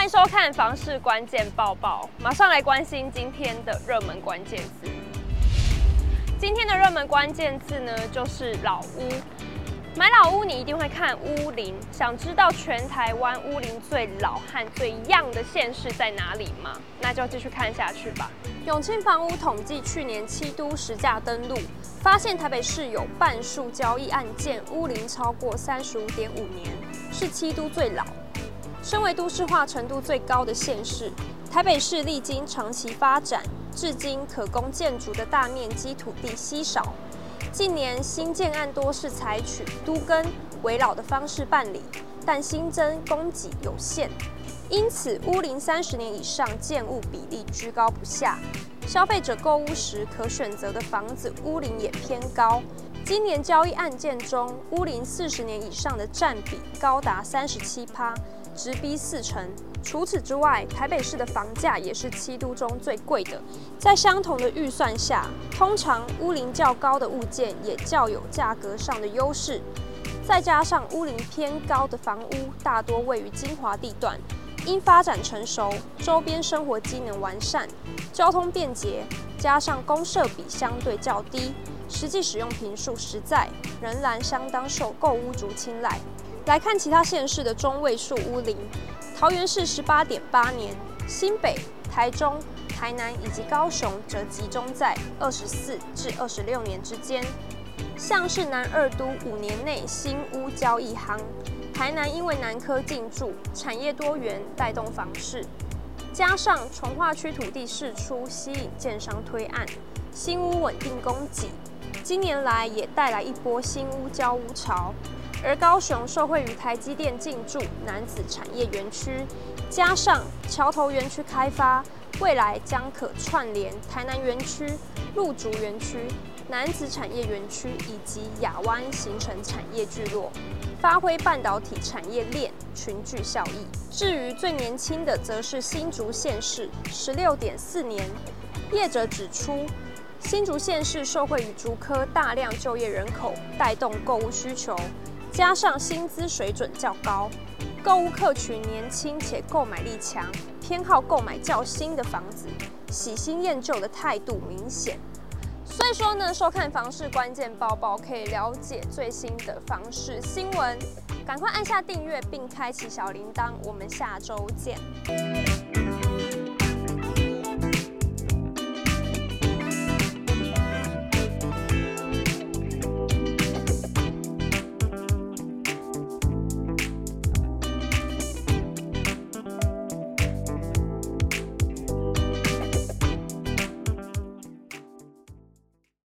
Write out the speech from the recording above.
欢迎收看房市关键报报，马上来关心今天的热门关键字。今天的热门关键字呢，就是老屋。买老屋，你一定会看屋龄。想知道全台湾屋龄最老和最样的县市在哪里吗？那就继续看下去吧。永庆房屋统计去年七都实价登录，发现台北市有半数交易案件屋龄超过三十五点五年，是七都最老。身为都市化程度最高的县市，台北市历经长期发展，至今可供建筑的大面积土地稀少。近年新建案多是采取都更危老的方式办理，但新增供给有限，因此屋龄三十年以上建物比例居高不下。消费者购屋时可选择的房子屋龄也偏高。今年交易案件中，屋龄四十年以上的占比高达三十七趴。直逼四成。除此之外，台北市的房价也是七都中最贵的。在相同的预算下，通常屋龄较高的物件也较有价格上的优势。再加上屋龄偏高的房屋大多位于精华地段，因发展成熟，周边生活机能完善，交通便捷，加上公设比相对较低，实际使用坪数实在，仍然相当受购屋族青睐。来看其他县市的中位数屋龄，桃园市十八点八年，新北、台中、台南以及高雄则集中在二十四至二十六年之间。像是南二都五年内新屋交易夯，台南因为南科进驻，产业多元带动房市，加上重划区土地释出吸引建商推案，新屋稳定供给，今年来也带来一波新屋交屋潮。而高雄受惠于台积电进驻男子产业园区，加上桥头园区开发，未来将可串联台南园区、路竹园区、男子产业园区以及亚湾，形成产业聚落，发挥半导体产业链群聚效益。至于最年轻的，则是新竹县市，十六点四年。业者指出，新竹县市受惠于竹科大量就业人口，带动购物需求。加上薪资水准较高，购物客群年轻且购买力强，偏好购买较新的房子，喜新厌旧的态度明显。所以说呢，收看房市关键报报可以了解最新的房市新闻，赶快按下订阅并开启小铃铛，我们下周见。